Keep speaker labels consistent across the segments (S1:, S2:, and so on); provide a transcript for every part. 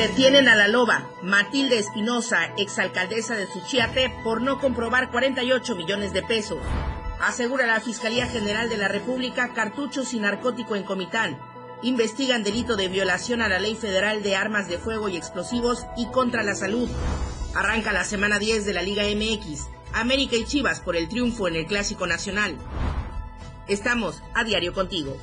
S1: Detienen a la loba Matilde Espinosa, exalcaldesa de Suchiate, por no comprobar 48 millones de pesos. Asegura la Fiscalía General de la República cartuchos y narcótico en Comitán. Investigan delito de violación a la Ley Federal de Armas de Fuego y Explosivos y contra la salud. Arranca la semana 10 de la Liga MX. América y Chivas por el triunfo en el Clásico Nacional. Estamos a diario contigo.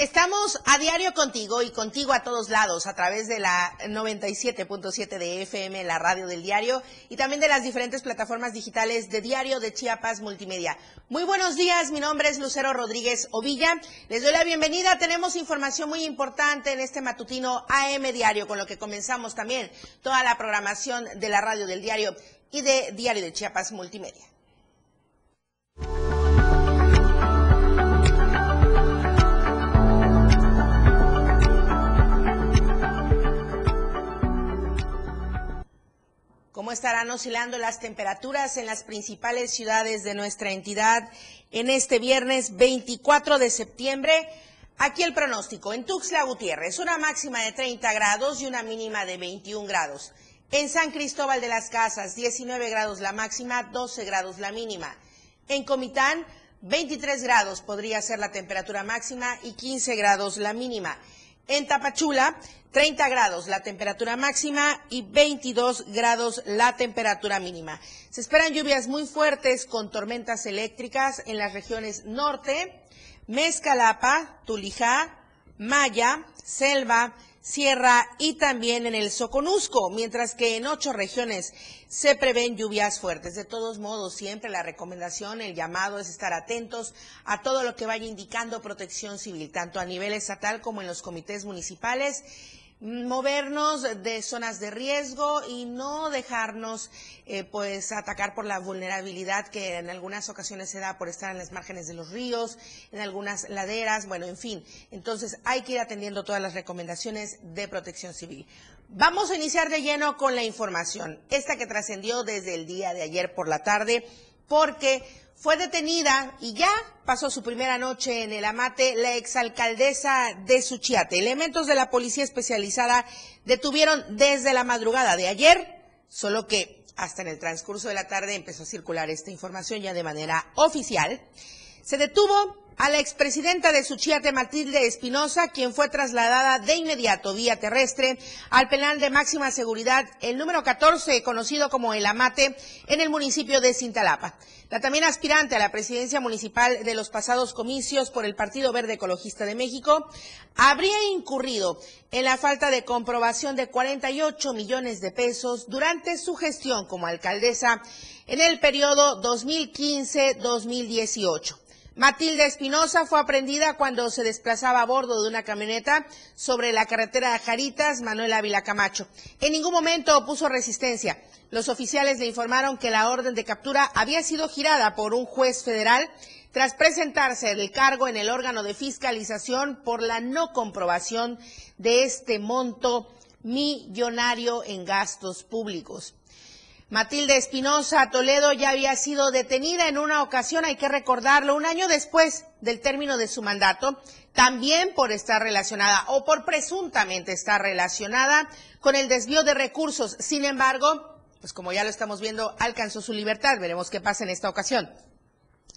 S1: Estamos a diario contigo y contigo a todos lados a través de la 97.7 de FM, la radio del diario y también de las diferentes plataformas digitales de Diario de Chiapas Multimedia. Muy buenos días, mi nombre es Lucero Rodríguez Ovilla. Les doy la bienvenida. Tenemos información muy importante en este matutino AM Diario, con lo que comenzamos también toda la programación de la radio del diario y de Diario de Chiapas Multimedia. Cómo estarán oscilando las temperaturas en las principales ciudades de nuestra entidad en este viernes 24 de septiembre. Aquí el pronóstico. En Tuxtla Gutiérrez, una máxima de 30 grados y una mínima de 21 grados. En San Cristóbal de las Casas, 19 grados la máxima, 12 grados la mínima. En Comitán, 23 grados podría ser la temperatura máxima y 15 grados la mínima. En Tapachula, 30 grados la temperatura máxima y 22 grados la temperatura mínima. Se esperan lluvias muy fuertes con tormentas eléctricas en las regiones norte, Mezcalapa, Tulijá, Maya, Selva, Sierra y también en el Soconusco, mientras que en ocho regiones se prevén lluvias fuertes. De todos modos, siempre la recomendación, el llamado es estar atentos a todo lo que vaya indicando protección civil, tanto a nivel estatal como en los comités municipales movernos de zonas de riesgo y no dejarnos eh, pues atacar por la vulnerabilidad que en algunas ocasiones se da por estar en las márgenes de los ríos, en algunas laderas, bueno, en fin. Entonces hay que ir atendiendo todas las recomendaciones de protección civil. Vamos a iniciar de lleno con la información, esta que trascendió desde el día de ayer por la tarde, porque fue detenida y ya pasó su primera noche en el Amate la exalcaldesa de Suchiate. Elementos de la policía especializada detuvieron desde la madrugada de ayer, solo que hasta en el transcurso de la tarde empezó a circular esta información ya de manera oficial. Se detuvo a la expresidenta de Suchiate, Matilde Espinosa, quien fue trasladada de inmediato vía terrestre al penal de máxima seguridad, el número 14, conocido como El Amate, en el municipio de Cintalapa. La también aspirante a la presidencia municipal de los pasados comicios por el Partido Verde Ecologista de México habría incurrido en la falta de comprobación de 48 millones de pesos durante su gestión como alcaldesa en el periodo 2015-2018. Matilde Espinosa fue aprendida cuando se desplazaba a bordo de una camioneta sobre la carretera de Jaritas, Manuel Ávila Camacho. En ningún momento opuso resistencia. Los oficiales le informaron que la orden de captura había sido girada por un juez federal tras presentarse el cargo en el órgano de fiscalización por la no comprobación de este monto millonario en gastos públicos. Matilde Espinosa Toledo ya había sido detenida en una ocasión, hay que recordarlo, un año después del término de su mandato, también por estar relacionada o por presuntamente estar relacionada con el desvío de recursos. Sin embargo, pues como ya lo estamos viendo, alcanzó su libertad. Veremos qué pasa en esta ocasión.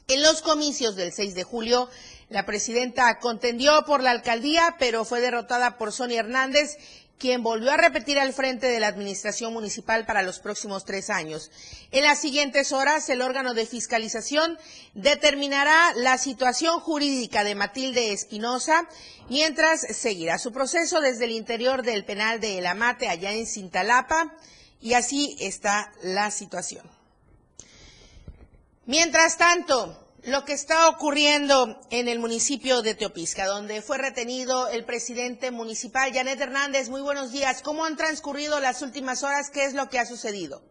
S1: En los comicios del 6 de julio, la presidenta contendió por la alcaldía, pero fue derrotada por Sonia Hernández quien volvió a repetir al frente de la Administración Municipal para los próximos tres años. En las siguientes horas, el órgano de fiscalización determinará la situación jurídica de Matilde Espinosa, mientras seguirá su proceso desde el interior del penal de El Amate, allá en Cintalapa, y así está la situación. Mientras tanto, lo que está ocurriendo en el municipio de Teopisca, donde fue retenido el presidente municipal, Janet Hernández. Muy buenos días. ¿Cómo han transcurrido las últimas horas? ¿Qué es lo que ha sucedido?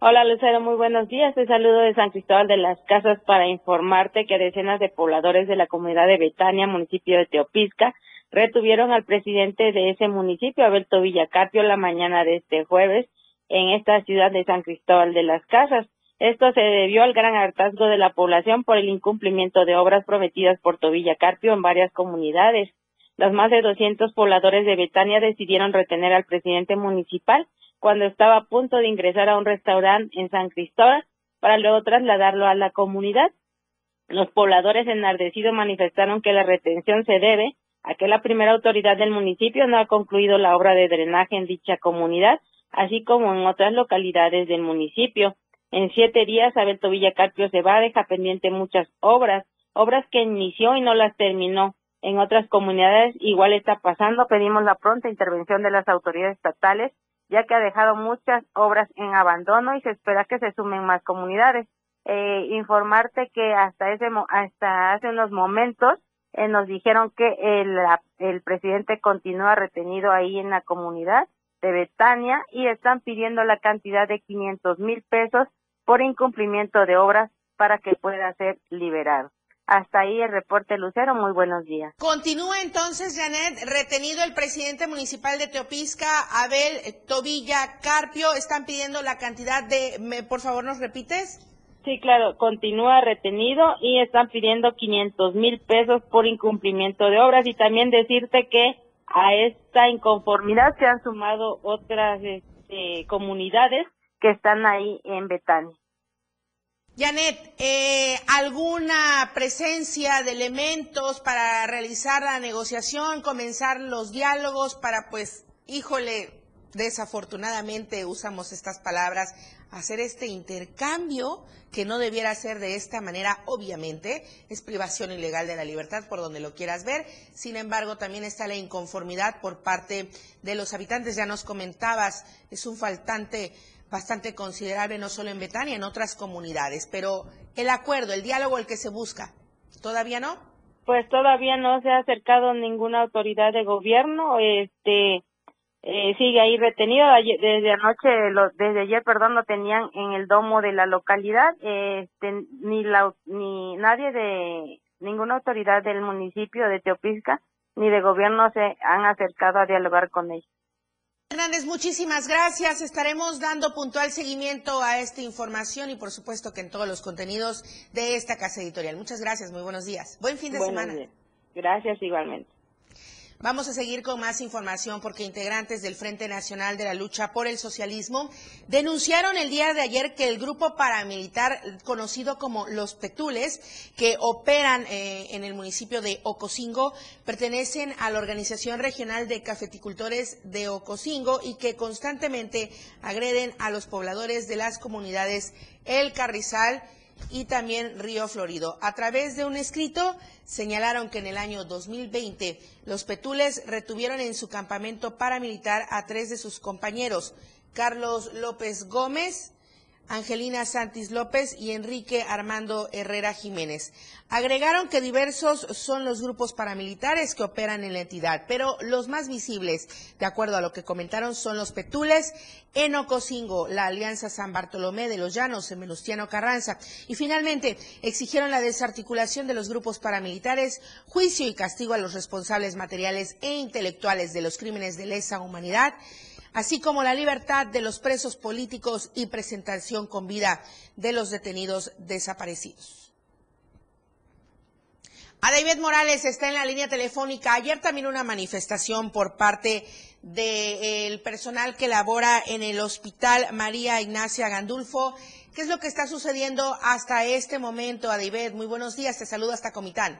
S2: Hola Lucero, muy buenos días. Te saludo de San Cristóbal de las Casas para informarte que decenas de pobladores de la comunidad de Betania, municipio de Teopisca, retuvieron al presidente de ese municipio, Abelto Villacarpio, la mañana de este jueves en esta ciudad de San Cristóbal de las Casas. Esto se debió al gran hartazgo de la población por el incumplimiento de obras prometidas por Tobilla Carpio en varias comunidades. Los más de 200 pobladores de Betania decidieron retener al presidente municipal cuando estaba a punto de ingresar a un restaurante en San Cristóbal para luego trasladarlo a la comunidad. Los pobladores enardecidos manifestaron que la retención se debe a que la primera autoridad del municipio no ha concluido la obra de drenaje en dicha comunidad, así como en otras localidades del municipio. En siete días, Abel Tobilla Carpio se va, deja pendiente muchas obras, obras que inició y no las terminó. En otras comunidades igual está pasando. Pedimos la pronta intervención de las autoridades estatales ya que ha dejado muchas obras en abandono y se espera que se sumen más comunidades. Eh, informarte que hasta ese hasta hace unos momentos eh, nos dijeron que el, el presidente continúa retenido ahí en la comunidad de Betania y están pidiendo la cantidad de 500 mil pesos por incumplimiento de obras para que pueda ser liberado. Hasta ahí el reporte Lucero. Muy buenos días.
S1: Continúa entonces, Janet, retenido el presidente municipal de Teopisca, Abel Tobilla Carpio. Están pidiendo la cantidad de, ¿me, por favor, nos repites?
S2: Sí, claro, continúa retenido y están pidiendo 500 mil pesos por incumplimiento de obras y también decirte que a esta inconformidad se han sumado otras este, comunidades que están ahí en Betania.
S1: Janet, eh, ¿alguna presencia de elementos para realizar la negociación, comenzar los diálogos para, pues, híjole, desafortunadamente usamos estas palabras, hacer este intercambio que no debiera ser de esta manera, obviamente, es privación ilegal de la libertad por donde lo quieras ver. Sin embargo, también está la inconformidad por parte de los habitantes. Ya nos comentabas, es un faltante bastante considerable, no solo en Betania, en otras comunidades. Pero el acuerdo, el diálogo, el que se busca, ¿todavía no?
S2: Pues todavía no se ha acercado ninguna autoridad de gobierno. Este eh, sigue ahí retenido. Desde anoche, desde ayer, perdón, lo tenían en el domo de la localidad. Este, ni la, ni nadie de ninguna autoridad del municipio de Teopisca ni de gobierno se han acercado a dialogar con ellos.
S1: Hernández, muchísimas gracias. Estaremos dando puntual seguimiento a esta información y por supuesto que en todos los contenidos de esta casa editorial. Muchas gracias, muy buenos días. Buen fin de semana.
S2: Gracias igualmente.
S1: Vamos a seguir con más información porque integrantes del Frente Nacional de la Lucha por el Socialismo denunciaron el día de ayer que el grupo paramilitar conocido como Los Petules, que operan eh, en el municipio de Ocosingo, pertenecen a la Organización Regional de Cafeticultores de Ocosingo y que constantemente agreden a los pobladores de las comunidades El Carrizal, y también Río Florido. A través de un escrito señalaron que en el año 2020 los Petules retuvieron en su campamento paramilitar a tres de sus compañeros, Carlos López Gómez, Angelina Santis López y Enrique Armando Herrera Jiménez. Agregaron que diversos son los grupos paramilitares que operan en la entidad, pero los más visibles, de acuerdo a lo que comentaron, son los Petules, en Ocosingo, la Alianza San Bartolomé de los Llanos, en Menustiano Carranza. Y finalmente, exigieron la desarticulación de los grupos paramilitares, juicio y castigo a los responsables materiales e intelectuales de los crímenes de lesa humanidad así como la libertad de los presos políticos y presentación con vida de los detenidos desaparecidos. A David Morales está en la línea telefónica. Ayer también una manifestación por parte del personal que labora en el Hospital María Ignacia Gandulfo. ¿Qué es lo que está sucediendo hasta este momento, David? Muy buenos días, te saludo hasta Comitán.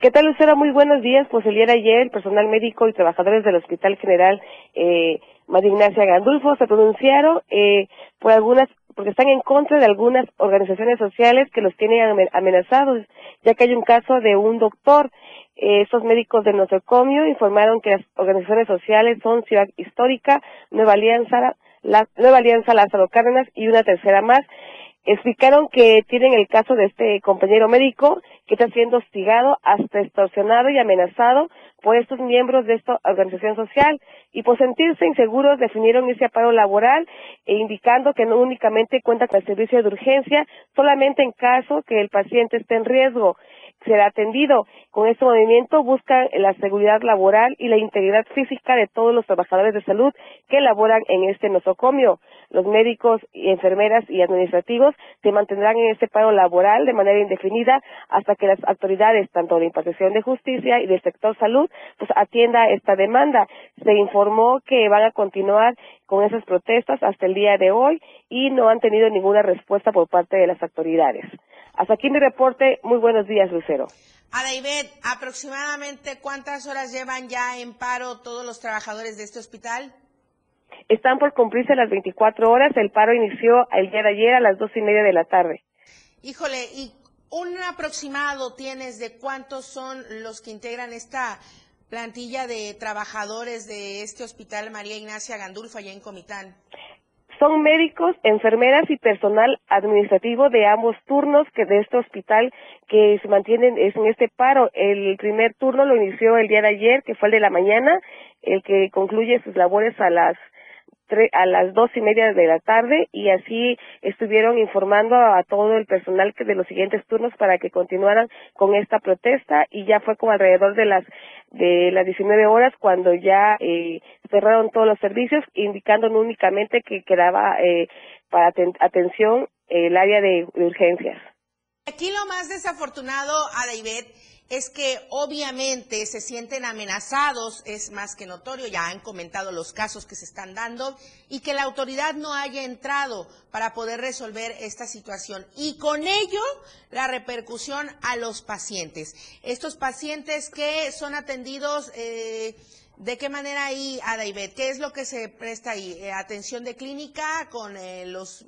S3: ¿Qué tal, Lucero? Muy buenos días. Pues el día de ayer, el personal médico y trabajadores del Hospital General eh, María Ignacia Gandulfo se pronunciaron eh, por algunas porque están en contra de algunas organizaciones sociales que los tienen amenazados, ya que hay un caso de un doctor. Eh, estos médicos del nosocomio informaron que las organizaciones sociales son Ciudad Histórica, Nueva Alianza, la, Nueva Alianza Lázaro Cárdenas y una tercera más. Explicaron que tienen el caso de este compañero médico que está siendo hostigado, hasta extorsionado y amenazado por estos miembros de esta organización social y por sentirse inseguros definieron ese paro laboral e indicando que no únicamente cuenta con el servicio de urgencia, solamente en caso que el paciente esté en riesgo será atendido. Con este movimiento buscan la seguridad laboral y la integridad física de todos los trabajadores de salud que laboran en este nosocomio. Los médicos y enfermeras y administrativos se mantendrán en este paro laboral de manera indefinida hasta que las autoridades, tanto de impartición de justicia y del sector salud, pues atienda esta demanda. Se informó que van a continuar con esas protestas hasta el día de hoy y no han tenido ninguna respuesta por parte de las autoridades. Hasta aquí mi reporte. Muy buenos días, Lucero.
S1: Adaibet, aproximadamente cuántas horas llevan ya en paro todos los trabajadores de este hospital?
S3: Están por cumplirse las 24 horas. El paro inició el día de ayer a las dos y media de la tarde.
S1: Híjole, ¿y un aproximado tienes de cuántos son los que integran esta plantilla de trabajadores de este hospital María Ignacia Gandulfo allá en Comitán?
S3: Son médicos, enfermeras y personal administrativo de ambos turnos que de este hospital que se mantienen en este paro. El primer turno lo inició el día de ayer, que fue el de la mañana, el que concluye sus labores a las a las dos y media de la tarde y así estuvieron informando a todo el personal que de los siguientes turnos para que continuaran con esta protesta y ya fue como alrededor de las de las 19 horas cuando ya eh, cerraron todos los servicios indicando únicamente que quedaba eh, para atención el área de, urgencias.
S1: Aquí lo más desafortunado, Adaibet, es que obviamente se sienten amenazados, es más que notorio, ya han comentado los casos que se están dando, y que la autoridad no haya entrado para poder resolver esta situación. Y con ello, la repercusión a los pacientes. Estos pacientes que son atendidos... Eh, ¿De qué manera ahí, Adaibet? ¿Qué es lo que se presta ahí? Eh, ¿Atención de clínica con eh, los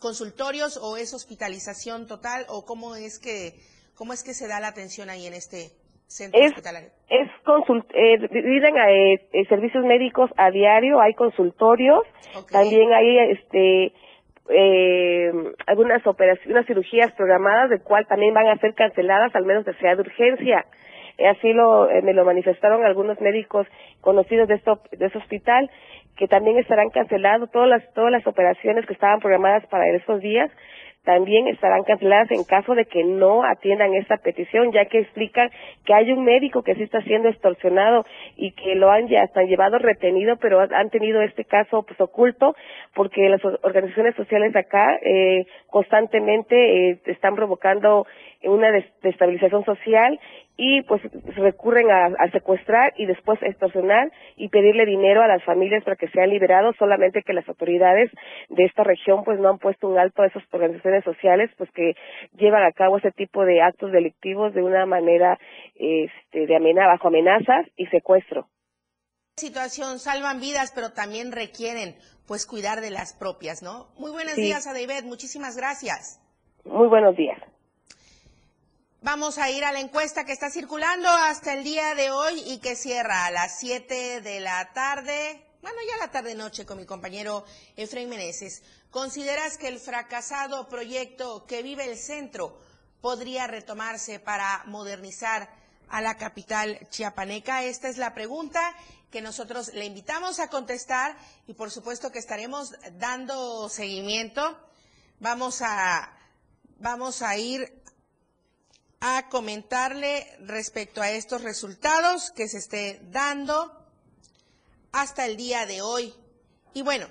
S1: consultorios o es hospitalización total o cómo es que ¿Cómo es que se da la atención ahí en este centro hospitalario?
S3: Es eh, eh, eh, servicios médicos a diario, hay consultorios, también hay este eh, algunas operaciones, unas cirugías programadas, de cual también van a ser canceladas, al menos de sea de urgencia. así lo me lo manifestaron algunos médicos conocidos de esto de ese hospital que también estarán cancelados todas las todas las operaciones que estaban programadas para estos días también estarán canceladas en caso de que no atiendan esta petición, ya que explican que hay un médico que sí está siendo extorsionado y que lo han ya hasta llevado retenido, pero han tenido este caso pues oculto porque las organizaciones sociales acá eh, constantemente eh, están provocando una destabilización social y pues recurren a, secuestrar y después extorsionar y pedirle dinero a las familias para que sean liberados, solamente que las autoridades de esta región pues no han puesto un alto a esas organizaciones sociales pues que llevan a cabo ese tipo de actos delictivos de una manera este, de amenaza, bajo amenazas y secuestro.
S1: Situación salvan vidas, pero también requieren pues cuidar de las propias, ¿no? Muy buenos días, David, muchísimas gracias.
S3: Muy buenos días.
S1: Vamos a ir a la encuesta que está circulando hasta el día de hoy y que cierra a las 7 de la tarde, bueno, ya la tarde-noche con mi compañero Efraín Meneses. ¿Consideras que el fracasado proyecto que vive el centro podría retomarse para modernizar a la capital chiapaneca? Esta es la pregunta que nosotros le invitamos a contestar y por supuesto que estaremos dando seguimiento. Vamos a, vamos a ir a comentarle respecto a estos resultados que se esté dando hasta el día de hoy. Y bueno,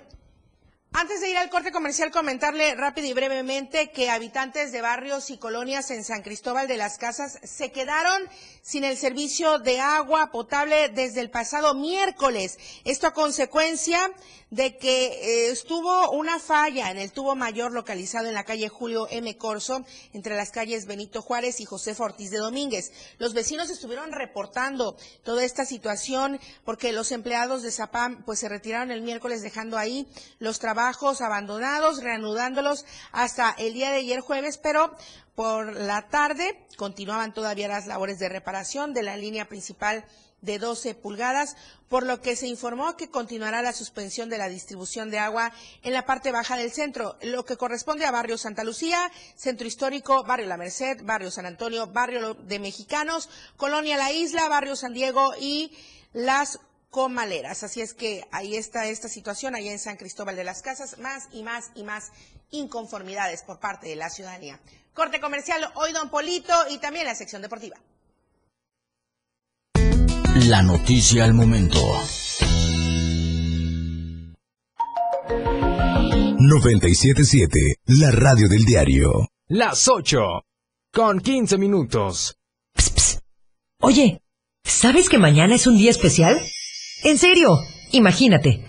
S1: antes de ir al corte comercial, comentarle rápido y brevemente que habitantes de barrios y colonias en San Cristóbal de las Casas se quedaron sin el servicio de agua potable desde el pasado miércoles. Esto a consecuencia de que eh, estuvo una falla en el tubo mayor localizado en la calle Julio M. Corso, entre las calles Benito Juárez y José Ortiz de Domínguez. Los vecinos estuvieron reportando toda esta situación porque los empleados de Zapam pues se retiraron el miércoles dejando ahí los trabajos abandonados, reanudándolos hasta el día de ayer jueves, pero por la tarde continuaban todavía las labores de reparación de la línea principal de 12 pulgadas, por lo que se informó que continuará la suspensión de la distribución de agua en la parte baja del centro, lo que corresponde a Barrio Santa Lucía, Centro Histórico, Barrio La Merced, Barrio San Antonio, Barrio de Mexicanos, Colonia La Isla, Barrio San Diego y Las Comaleras. Así es que ahí está esta situación, allá en San Cristóbal de las Casas, más y más y más inconformidades por parte de la ciudadanía. Corte comercial, hoy Don Polito y también la sección deportiva.
S4: La noticia al momento. 977, la radio del diario.
S5: Las 8, con 15 minutos.
S6: Oye, ¿sabes que mañana es un día especial? En serio, imagínate.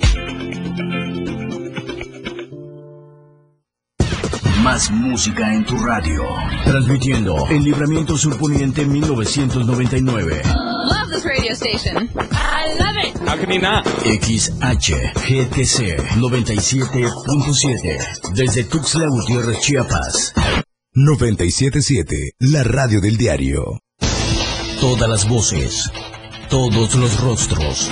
S4: Más música en tu radio. Transmitiendo en Libramiento Surponiente 1999.
S7: Love this radio station. I love it.
S4: XHGTC 97.7. Desde Tuxtla Gutiérrez, Chiapas. 977, la radio del diario. Todas las voces. Todos los rostros.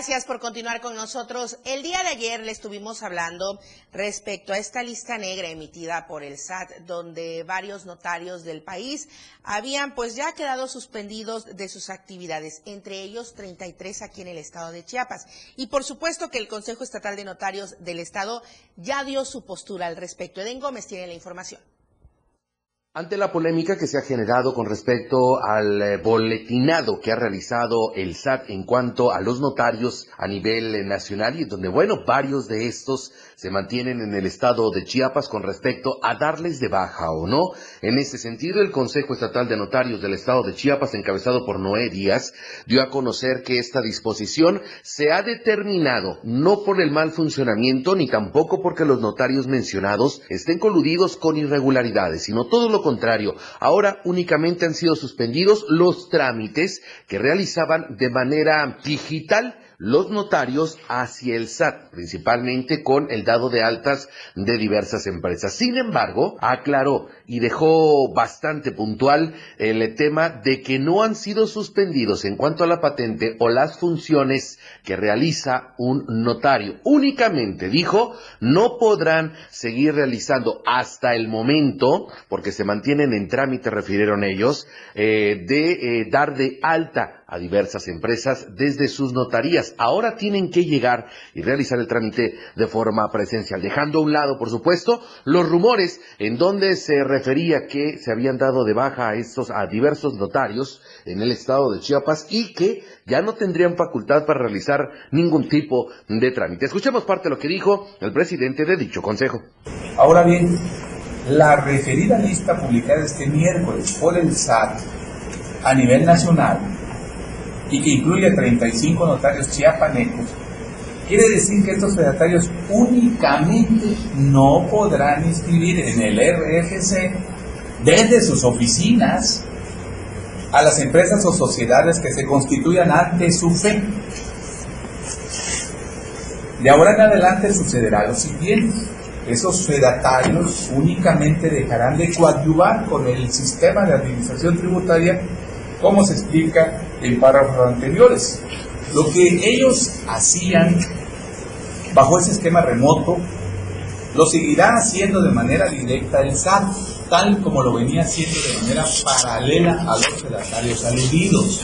S1: Gracias por continuar con nosotros. El día de ayer le estuvimos hablando respecto a esta lista negra emitida por el SAT, donde varios notarios del país habían pues ya quedado suspendidos de sus actividades, entre ellos 33 aquí en el estado de Chiapas. Y por supuesto que el Consejo Estatal de Notarios del Estado ya dio su postura al respecto. Eden Gómez tiene la información.
S8: Ante la polémica que se ha generado con respecto al eh, boletinado que ha realizado el SAT en cuanto a los notarios a nivel eh, nacional y donde, bueno, varios de estos se mantienen en el estado de Chiapas con respecto a darles de baja o no. En ese sentido, el Consejo Estatal de Notarios del estado de Chiapas, encabezado por Noé Díaz, dio a conocer que esta disposición se ha determinado no por el mal funcionamiento ni tampoco porque los notarios mencionados estén coludidos con irregularidades, sino todo lo contrario. Ahora únicamente han sido suspendidos los trámites que realizaban de manera digital los notarios hacia el SAT, principalmente con el dado de altas de diversas empresas. Sin embargo, aclaró y dejó bastante puntual el tema de que no han sido suspendidos en cuanto a la patente o las funciones que realiza un notario. Únicamente, dijo, no podrán seguir realizando hasta el momento, porque se mantienen en trámite, refirieron ellos, eh, de eh, dar de alta a diversas empresas desde sus notarías. Ahora tienen que llegar y realizar el trámite de forma presencial, dejando a un lado, por supuesto, los rumores en donde se refería que se habían dado de baja a estos a diversos notarios en el estado de Chiapas y que ya no tendrían facultad para realizar ningún tipo de trámite. Escuchemos parte de lo que dijo el presidente de dicho consejo.
S9: Ahora bien, la referida lista publicada este miércoles por el SAT a nivel nacional y que incluye 35 notarios chiapanecos, Quiere decir que estos fedatarios únicamente no podrán inscribir en el RFC desde sus oficinas a las empresas o sociedades que se constituyan ante su fe. De ahora en adelante sucederá lo siguiente. Esos fedatarios únicamente dejarán de coadyuvar con el sistema de administración tributaria como se explica en párrafos anteriores. Lo que ellos hacían bajo ese esquema remoto, lo seguirá haciendo de manera directa el SAT, tal como lo venía haciendo de manera paralela a los fedatarios aludidos.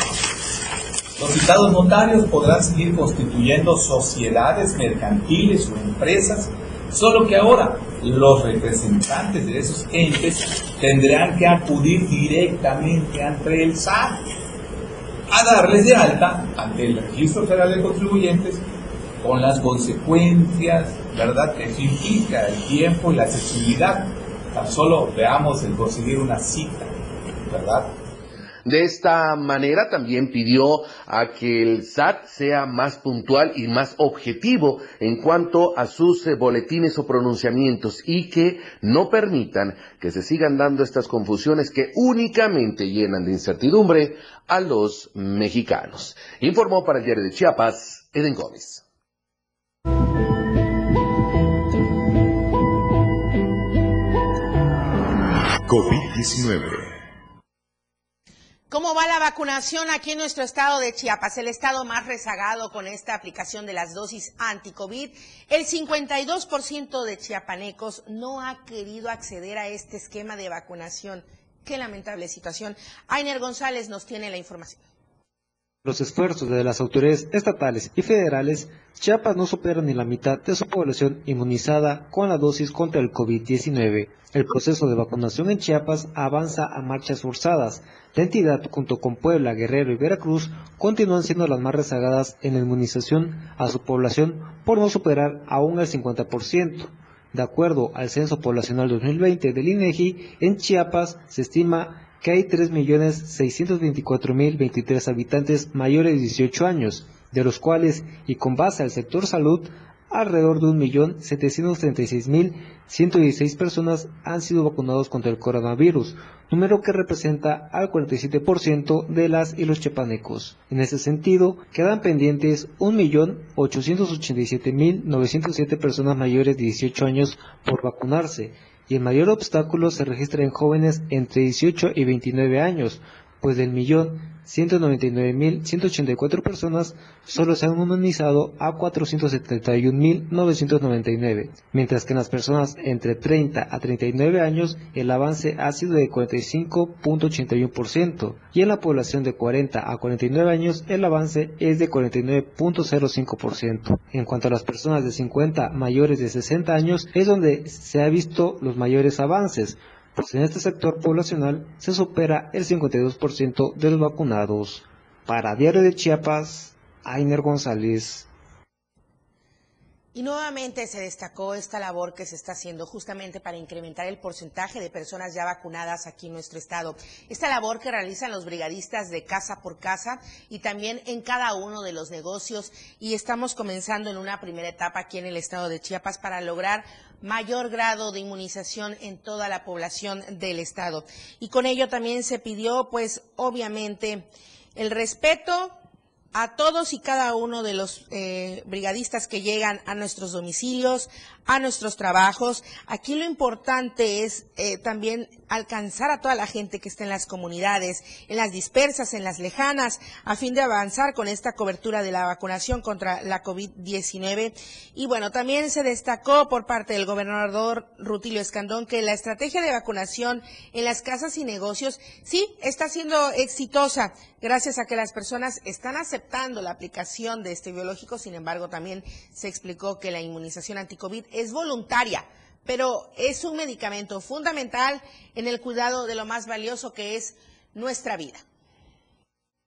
S9: Los citados notarios podrán seguir constituyendo sociedades mercantiles o empresas, solo que ahora los representantes de esos entes tendrán que acudir directamente ante el SAT a darles de alta ante el Registro Federal de Contribuyentes con las consecuencias, ¿verdad?, que eso implica el tiempo y la accesibilidad. Tan solo veamos el conseguir una cita, ¿verdad?
S8: De esta manera también pidió a que el SAT sea más puntual y más objetivo en cuanto a sus eh, boletines o pronunciamientos y que no permitan que se sigan dando estas confusiones que únicamente llenan de incertidumbre a los mexicanos. Informó para el diario de Chiapas, Eden Gómez.
S4: COVID-19.
S1: ¿Cómo va la vacunación aquí en nuestro estado de Chiapas, el estado más rezagado con esta aplicación de las dosis anti-COVID? El 52% de chiapanecos no ha querido acceder a este esquema de vacunación. Qué lamentable situación. Ainer González nos tiene la información.
S10: Los esfuerzos de las autoridades estatales y federales, Chiapas no supera ni la mitad de su población inmunizada con la dosis contra el COVID-19. El proceso de vacunación en Chiapas avanza a marchas forzadas. La entidad, junto con Puebla, Guerrero y Veracruz, continúan siendo las más rezagadas en la inmunización a su población por no superar aún el 50%. De acuerdo al Censo Poblacional 2020 del INEGI, en Chiapas se estima que hay 3.624.023 habitantes mayores de 18 años, de los cuales, y con base al sector salud, alrededor de 1.736.116 personas han sido vacunados contra el coronavirus, número que representa al 47% de las y los chepanecos. En ese sentido, quedan pendientes 1.887.907 personas mayores de 18 años por vacunarse, y el mayor obstáculo se registra en jóvenes entre 18 y 29 años, pues del millón 199.184 personas solo se han inmunizado a 471.999, mientras que en las personas entre 30 a 39 años el avance ha sido de 45.81% y en la población de 40 a 49 años el avance es de 49.05%. En cuanto a las personas de 50 mayores de 60 años es donde se ha visto los mayores avances, pues en este sector poblacional se supera el 52% de los vacunados. Para Diario de Chiapas, Ainer González.
S1: Y nuevamente se destacó esta labor que se está haciendo justamente para incrementar el porcentaje de personas ya vacunadas aquí en nuestro estado. Esta labor que realizan los brigadistas de casa por casa y también en cada uno de los negocios. Y estamos comenzando en una primera etapa aquí en el estado de Chiapas para lograr mayor grado de inmunización en toda la población del estado. Y con ello también se pidió, pues, obviamente, el respeto a todos y cada uno de los eh, brigadistas que llegan a nuestros domicilios, a nuestros trabajos. Aquí lo importante es eh, también alcanzar a toda la gente que está en las comunidades, en las dispersas, en las lejanas, a fin de avanzar con esta cobertura de la vacunación contra la COVID-19. Y bueno, también se destacó por parte del gobernador Rutilio Escandón que la estrategia de vacunación en las casas y negocios sí está siendo exitosa gracias a que las personas están aceptando la aplicación de este biológico. Sin embargo, también se explicó que la inmunización anti-COVID es voluntaria, pero es un medicamento fundamental en el cuidado de lo más valioso que es nuestra vida.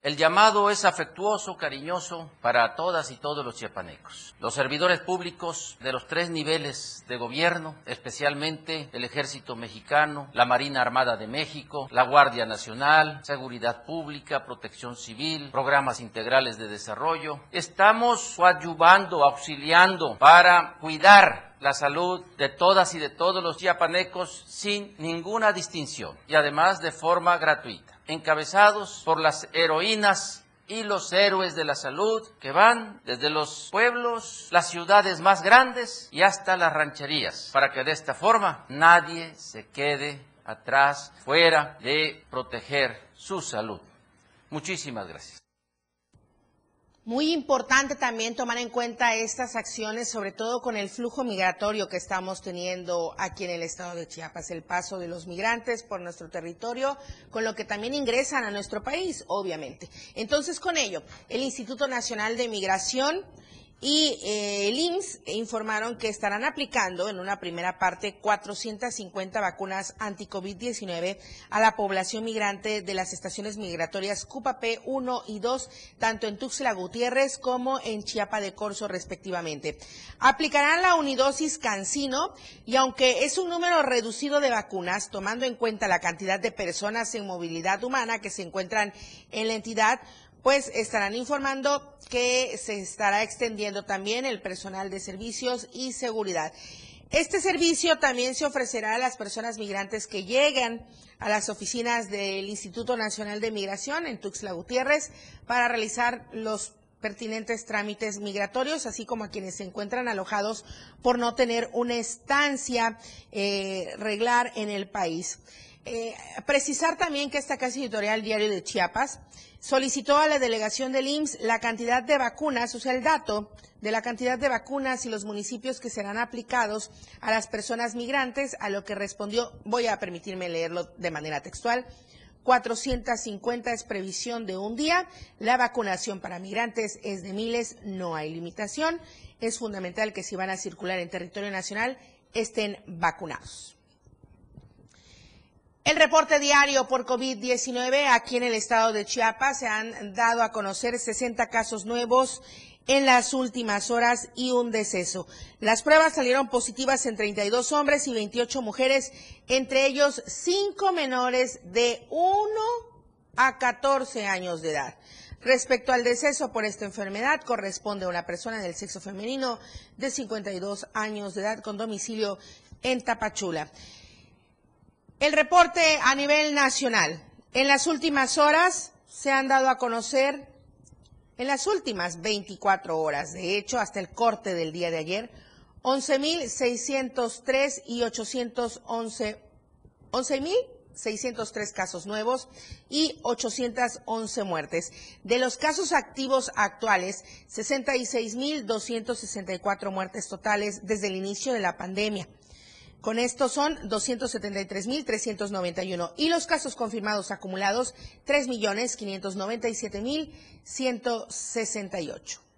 S11: El llamado es afectuoso, cariñoso para todas y todos los chiapanecos. Los servidores públicos de los tres niveles de gobierno, especialmente el Ejército Mexicano, la Marina Armada de México, la Guardia Nacional, Seguridad Pública, Protección Civil, programas integrales de desarrollo, estamos coadyuvando, auxiliando para cuidar la salud de todas y de todos los chiapanecos sin ninguna distinción y además de forma gratuita encabezados por las heroínas y los héroes de la salud que van desde los pueblos, las ciudades más grandes y hasta las rancherías, para que de esta forma nadie se quede atrás, fuera de proteger su salud. Muchísimas gracias.
S1: Muy importante también tomar en cuenta estas acciones, sobre todo con el flujo migratorio que estamos teniendo aquí en el estado de Chiapas, el paso de los migrantes por nuestro territorio, con lo que también ingresan a nuestro país, obviamente. Entonces, con ello, el Instituto Nacional de Migración y eh, el IMSS informaron que estarán aplicando en una primera parte 450 vacunas anti-COVID-19 a la población migrante de las estaciones migratorias Cupapé 1 y 2, tanto en Tuxtla Gutiérrez como en Chiapa de Corzo, respectivamente. Aplicarán la unidosis Cancino y aunque es un número reducido de vacunas, tomando en cuenta la cantidad de personas en movilidad humana que se encuentran en la entidad, pues estarán informando que se estará extendiendo también el personal de servicios y seguridad. Este servicio también se ofrecerá a las personas migrantes que lleguen a las oficinas del Instituto Nacional de Migración en Tuxtla Gutiérrez para realizar los pertinentes trámites migratorios, así como a quienes se encuentran alojados por no tener una estancia eh, reglar en el país. Eh, precisar también que esta casa editorial Diario de Chiapas solicitó a la delegación del IMSS la cantidad de vacunas, o sea, el dato de la cantidad de vacunas y los municipios que serán aplicados a las personas migrantes, a lo que respondió, voy a permitirme leerlo de manera textual, 450 es previsión de un día, la vacunación para migrantes es de miles, no hay limitación, es fundamental que si van a circular en territorio nacional estén vacunados. El reporte diario por COVID-19 aquí en el estado de Chiapas se han dado a conocer 60 casos nuevos en las últimas horas y un deceso. Las pruebas salieron positivas en 32 hombres y 28 mujeres, entre ellos 5 menores de 1 a 14 años de edad. Respecto al deceso por esta enfermedad, corresponde a una persona del sexo femenino de 52 años de edad con domicilio en Tapachula. El reporte a nivel nacional. En las últimas horas se han dado a conocer, en las últimas 24 horas, de hecho, hasta el corte del día de ayer, 11.603 y 811, 11.603 casos nuevos y 811 muertes. De los casos activos actuales, 66.264 muertes totales desde el inicio de la pandemia. Con esto son 273.391 y los casos confirmados acumulados 3.597.168.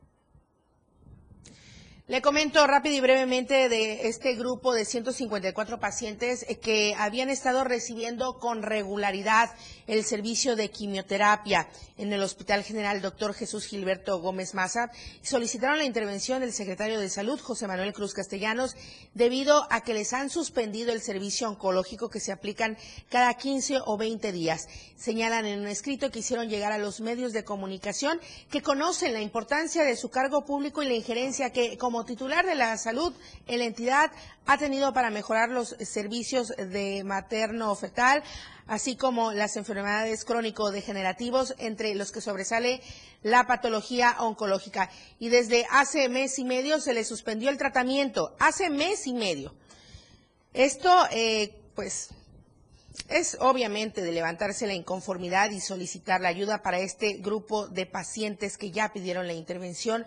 S1: Le comento rápido y brevemente de este grupo de 154 pacientes eh, que habían estado recibiendo con regularidad el servicio de quimioterapia en el Hospital General Dr. Jesús Gilberto Gómez Maza solicitaron la intervención del secretario de Salud, José Manuel Cruz Castellanos, debido a que les han suspendido el servicio oncológico que se aplican cada 15 o 20 días. Señalan en un escrito que hicieron llegar a los medios de comunicación que conocen la importancia de su cargo público y la injerencia que titular de la salud en la entidad ha tenido para mejorar los servicios de materno-fetal, así como las enfermedades crónico-degenerativos, entre los que sobresale la patología oncológica. Y desde hace mes y medio se le suspendió el tratamiento, hace mes y medio. Esto, eh, pues, es obviamente de levantarse la inconformidad y solicitar la ayuda para este grupo de pacientes que ya pidieron la intervención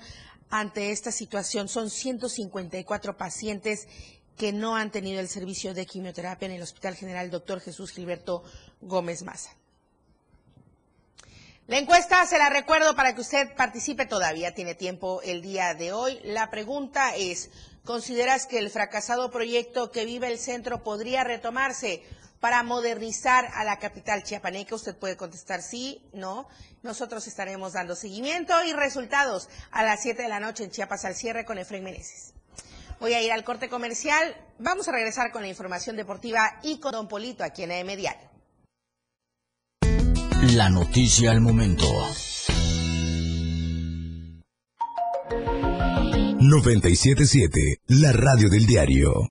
S1: ante esta situación. Son 154 pacientes que no han tenido el servicio de quimioterapia en el Hospital General Dr. Jesús Gilberto Gómez Maza. La encuesta se la recuerdo para que usted participe todavía, tiene tiempo el día de hoy. La pregunta es, ¿consideras que el fracasado proyecto que vive el centro podría retomarse? Para modernizar a la capital chiapaneca? Usted puede contestar sí, no. Nosotros estaremos dando seguimiento y resultados a las 7 de la noche en Chiapas al cierre con Efraín Meneses. Voy a ir al corte comercial. Vamos a regresar con la información deportiva y con Don Polito aquí en AM Diario.
S4: La noticia al momento. 977, la radio del diario.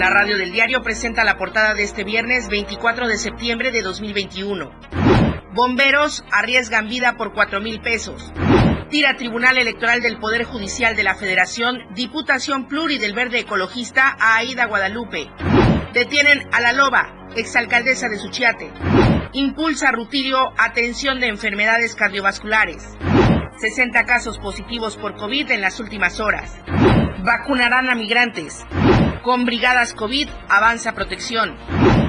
S1: La radio del diario presenta la portada de este viernes 24 de septiembre de 2021. Bomberos arriesgan vida por 4 mil pesos. Tira Tribunal Electoral del Poder Judicial de la Federación Diputación Pluri del Verde Ecologista a Aida Guadalupe. Detienen a la loba, exalcaldesa de Suchiate. Impulsa Rutirio atención de enfermedades cardiovasculares. 60 casos positivos por COVID en las últimas horas. Vacunarán a migrantes. Con brigadas COVID avanza protección.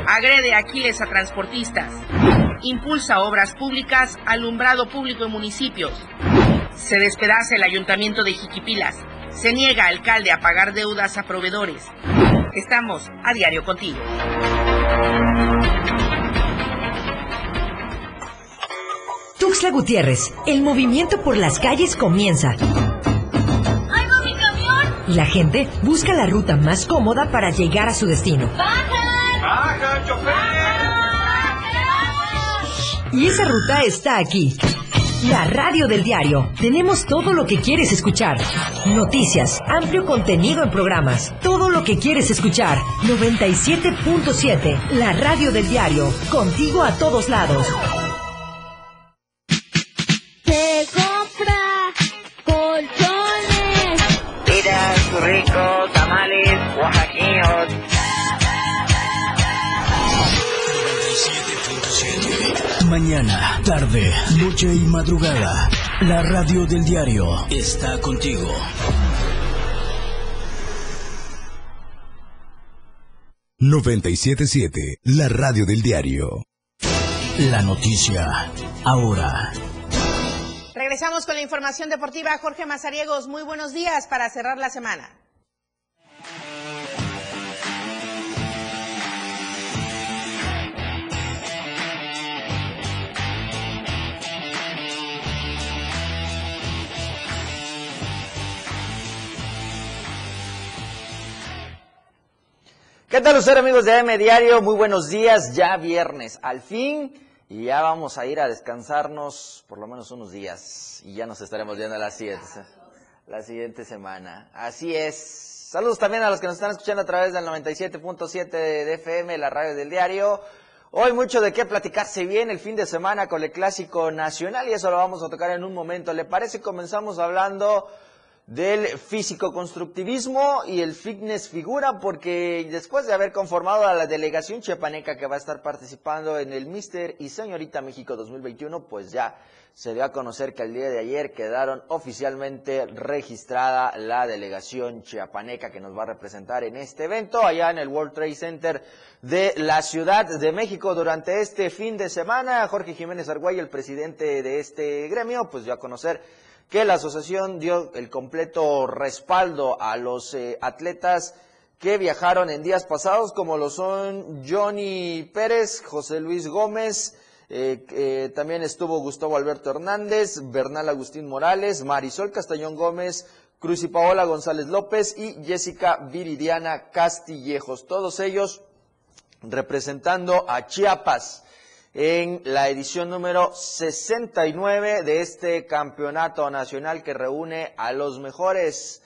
S1: Agrede Aquiles a transportistas. Impulsa obras públicas, alumbrado público en municipios. Se despedaza el ayuntamiento de Jiquipilas. Se niega alcalde a pagar deudas a proveedores. Estamos a diario contigo.
S6: Tuxtla Gutiérrez, el movimiento por las calles comienza. Y la gente busca la ruta más cómoda para llegar a su destino.
S7: ¡Baja, chofer!
S6: Y esa ruta está aquí. La radio del diario. Tenemos todo lo que quieres escuchar. Noticias, amplio contenido en programas. Todo lo que quieres escuchar. 97.7. La radio del diario. Contigo a todos lados.
S4: Mañana, tarde, noche y madrugada. La radio del diario está contigo. ...97.7... La radio del diario. La noticia, ahora.
S1: Regresamos con la información deportiva. Jorge Mazariegos, muy buenos días para cerrar la semana.
S12: ¿Qué tal ustedes amigos de AM Diario? Muy buenos días, ya viernes, al fin, y ya vamos a ir a descansarnos por lo menos unos días, y ya nos estaremos viendo la siguiente, la siguiente semana. Así es. Saludos también a los que nos están escuchando a través del 97.7 de FM, la radio del diario. Hoy mucho de qué platicar se viene el fin de semana con el Clásico Nacional y eso lo vamos a tocar en un momento. ¿Le parece? Comenzamos hablando del físico-constructivismo y el fitness figura, porque después de haber conformado a la delegación chiapaneca que va a estar participando en el Mister y Señorita México 2021, pues ya se dio a conocer que el día de ayer quedaron oficialmente registrada la delegación chiapaneca que nos va a representar en este evento allá en el World Trade Center de la Ciudad de México durante este fin de semana. Jorge Jiménez Argüey, el presidente de este gremio, pues dio a conocer que la asociación dio el completo respaldo a los eh, atletas que viajaron en días pasados, como lo son Johnny Pérez, José Luis Gómez, eh, eh, también estuvo Gustavo Alberto Hernández, Bernal Agustín Morales, Marisol Castañón Gómez, Cruz y Paola González López y Jessica Viridiana Castillejos, todos ellos representando a Chiapas. En la edición número 69 de este campeonato nacional que reúne a los mejores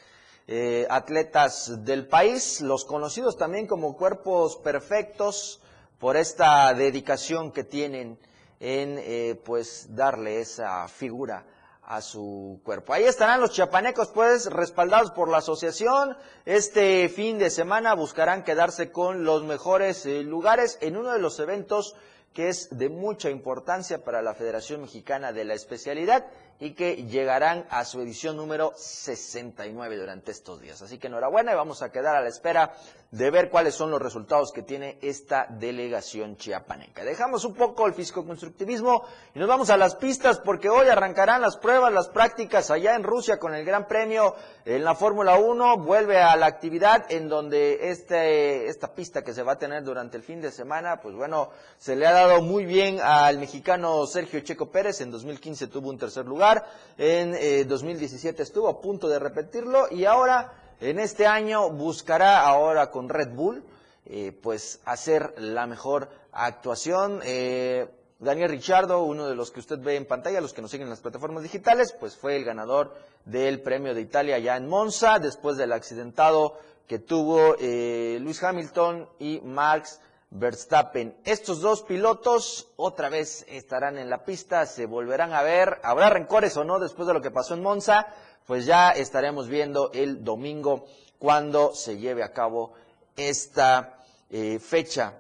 S12: eh, atletas del país, los conocidos también como cuerpos perfectos por esta dedicación que tienen en eh, pues darle esa figura a su cuerpo. Ahí estarán los chiapanecos, pues, respaldados por la asociación. Este fin de semana buscarán quedarse con los mejores eh, lugares en uno de los eventos que es de mucha importancia para la Federación Mexicana de la Especialidad y que llegarán a su edición número 69 durante estos días. Así que enhorabuena y vamos a quedar a la espera de ver cuáles son los resultados que tiene esta delegación chiapaneca. Dejamos un poco el físico-constructivismo y nos vamos a las pistas porque hoy arrancarán las pruebas, las prácticas allá en Rusia con el Gran Premio en la Fórmula 1. Vuelve a la actividad en donde este, esta pista que se va a tener durante el fin de semana, pues bueno, se le ha dado muy bien al mexicano Sergio Checo Pérez. En 2015 tuvo un tercer lugar en 2017 eh, estuvo a punto de repetirlo y ahora en este año buscará ahora con Red Bull eh, pues hacer la mejor actuación. Eh, Daniel Richardo, uno de los que usted ve en pantalla, los que nos siguen en las plataformas digitales, pues fue el ganador del Premio de Italia ya en Monza, después del accidentado que tuvo Luis Hamilton y Max Verstappen. Estos dos pilotos otra vez estarán en la pista, se volverán a ver. ¿Habrá rencores o no después de lo que pasó en Monza? Pues ya estaremos viendo el domingo cuando se lleve a cabo esta eh, fecha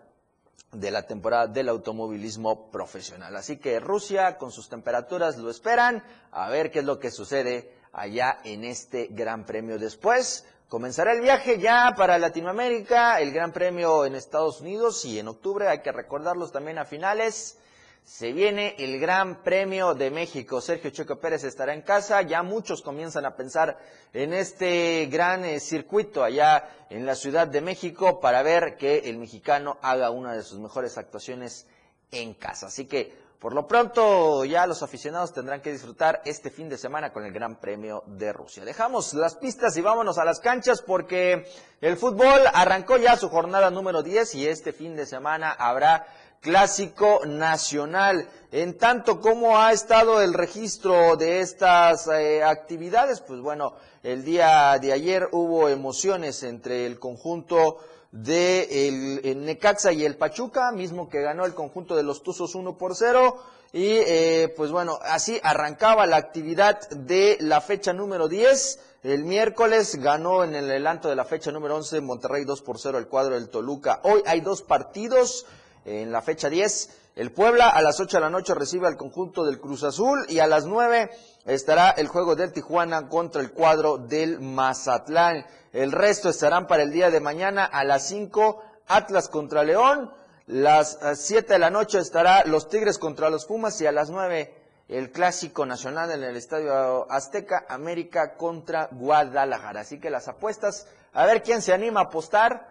S12: de la temporada del automovilismo profesional. Así que Rusia con sus temperaturas lo esperan, a ver qué es lo que sucede allá en este Gran Premio. Después Comenzará el viaje ya para Latinoamérica, el Gran Premio en Estados Unidos y en octubre hay que recordarlos también a finales. Se viene el Gran Premio de México. Sergio Checo Pérez estará en casa. Ya muchos comienzan a pensar en este gran eh, circuito allá en la Ciudad de México para ver que el mexicano haga una de sus mejores actuaciones en casa. Así que por lo pronto, ya los aficionados tendrán que disfrutar este fin de semana con el Gran Premio de Rusia. Dejamos las pistas y vámonos a las canchas porque el fútbol arrancó ya su jornada número 10 y este fin de semana habrá clásico nacional. En tanto como ha estado el registro de estas eh, actividades, pues bueno, el día de ayer hubo emociones entre el conjunto de el, Necaxa y el Pachuca, mismo que ganó el conjunto de los Tuzos 1 por 0. Y eh, pues bueno, así arrancaba la actividad de la fecha número 10. El miércoles ganó en el adelanto de la fecha número 11 Monterrey 2 por 0 el cuadro del Toluca. Hoy hay dos partidos en la fecha 10. El Puebla a las 8 de la noche recibe al conjunto del Cruz Azul y a las 9 estará el juego del Tijuana contra el cuadro del Mazatlán. El resto estarán para el día de mañana a las 5 Atlas contra León. Las 7 de la noche estará los Tigres contra los Pumas y a las 9 el clásico nacional en el Estadio Azteca, América contra Guadalajara. Así que las apuestas, a ver quién se anima a apostar.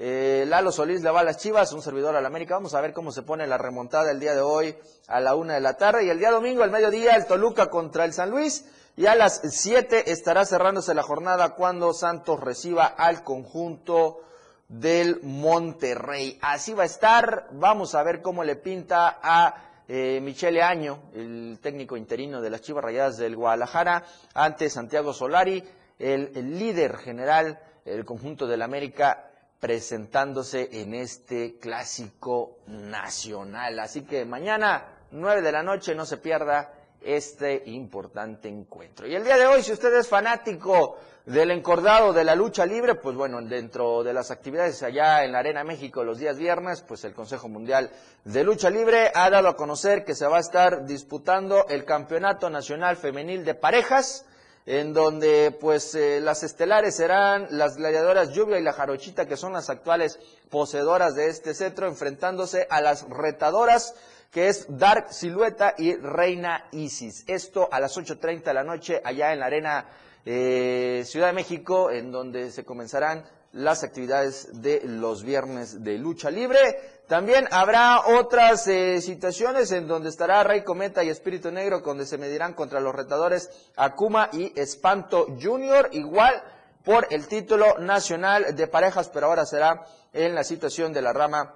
S12: Eh, Lalo Solís le va a las Chivas, un servidor al América. Vamos a ver cómo se pone la remontada el día de hoy a la una de la tarde. Y el día domingo, al mediodía, el Toluca contra el San Luis. Y a las 7 estará cerrándose la jornada cuando Santos reciba al conjunto del Monterrey. Así va a estar. Vamos a ver cómo le pinta a eh, Michele Año, el técnico interino de las Chivas Rayadas del Guadalajara, ante Santiago Solari, el, el líder general del conjunto del América presentándose en este clásico nacional. Así que mañana, 9 de la noche, no se pierda este importante encuentro. Y el día de hoy, si usted es fanático del encordado de la lucha libre, pues bueno, dentro de las actividades allá en la Arena México los días viernes, pues el Consejo Mundial de Lucha Libre ha dado a conocer que se va a estar disputando el Campeonato Nacional Femenil de Parejas en donde pues eh, las estelares serán las gladiadoras Lluvia y la Jarochita, que son las actuales poseedoras de este cetro, enfrentándose a las retadoras, que es Dark Silueta y Reina Isis. Esto a las 8.30 de la noche allá en la Arena eh, Ciudad de México, en donde se comenzarán las actividades de los viernes de lucha libre. También habrá otras eh, situaciones en donde estará Rey Cometa y Espíritu Negro, donde se medirán contra los retadores Akuma y Espanto Junior, igual por el título nacional de parejas, pero ahora será en la situación de la rama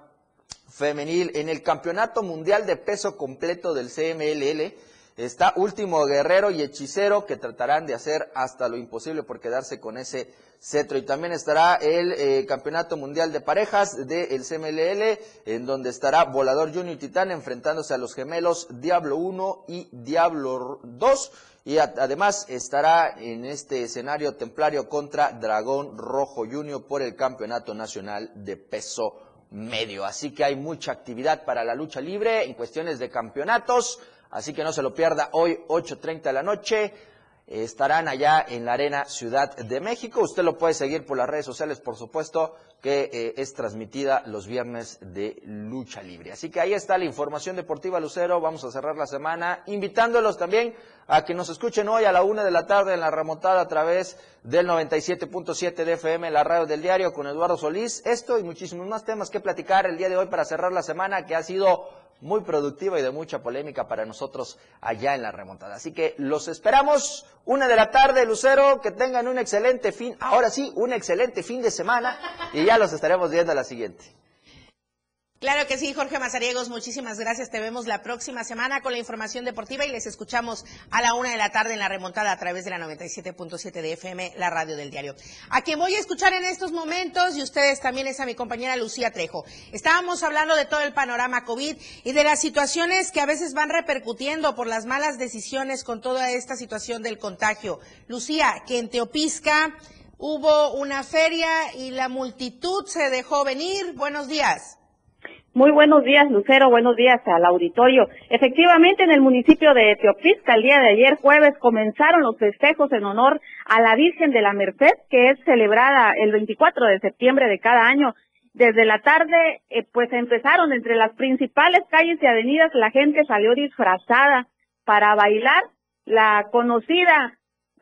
S12: femenil en el Campeonato Mundial de Peso Completo del CMLL. Está Último Guerrero y Hechicero que tratarán de hacer hasta lo imposible por quedarse con ese cetro. Y también estará el eh, Campeonato Mundial de Parejas del CMLL, en donde estará Volador Junior y Titán enfrentándose a los gemelos Diablo 1 y Diablo 2. Y además estará en este escenario Templario contra Dragón Rojo Junior por el Campeonato Nacional de Peso Medio. Así que hay mucha actividad para la lucha libre en cuestiones de campeonatos. Así que no se lo pierda hoy, 8.30 de la noche estarán allá en la Arena Ciudad de México. Usted lo puede seguir por las redes sociales, por supuesto, que eh, es transmitida los viernes de lucha libre. Así que ahí está la información deportiva Lucero. Vamos a cerrar la semana invitándolos también a que nos escuchen hoy a la una de la tarde en la remontada a través del 97.7 de FM, la radio del diario con Eduardo Solís. Esto y muchísimos más temas que platicar el día de hoy para cerrar la semana que ha sido muy productiva y de mucha polémica para nosotros allá en la remontada. Así que los esperamos una de la tarde, Lucero, que tengan un excelente fin, ahora sí, un excelente fin de semana y ya los estaremos viendo a la siguiente.
S1: Claro que sí, Jorge Mazariegos, muchísimas gracias. Te vemos la próxima semana con la información deportiva y les escuchamos a la una de la tarde en la remontada a través de la 97.7 de FM, la radio del diario. A quien voy a escuchar en estos momentos y ustedes también es a mi compañera Lucía Trejo. Estábamos hablando de todo el panorama COVID y de las situaciones que a veces van repercutiendo por las malas decisiones con toda esta situación del contagio. Lucía, que en Teopisca hubo una feria y la multitud se dejó venir. Buenos días.
S13: Muy buenos días, Lucero. Buenos días al auditorio. Efectivamente, en el municipio de Teopisca, el día de ayer jueves, comenzaron los festejos en honor a la Virgen de la Merced, que es celebrada el 24 de septiembre de cada año. Desde la tarde, eh, pues empezaron entre las principales calles y avenidas, la gente salió disfrazada para bailar la conocida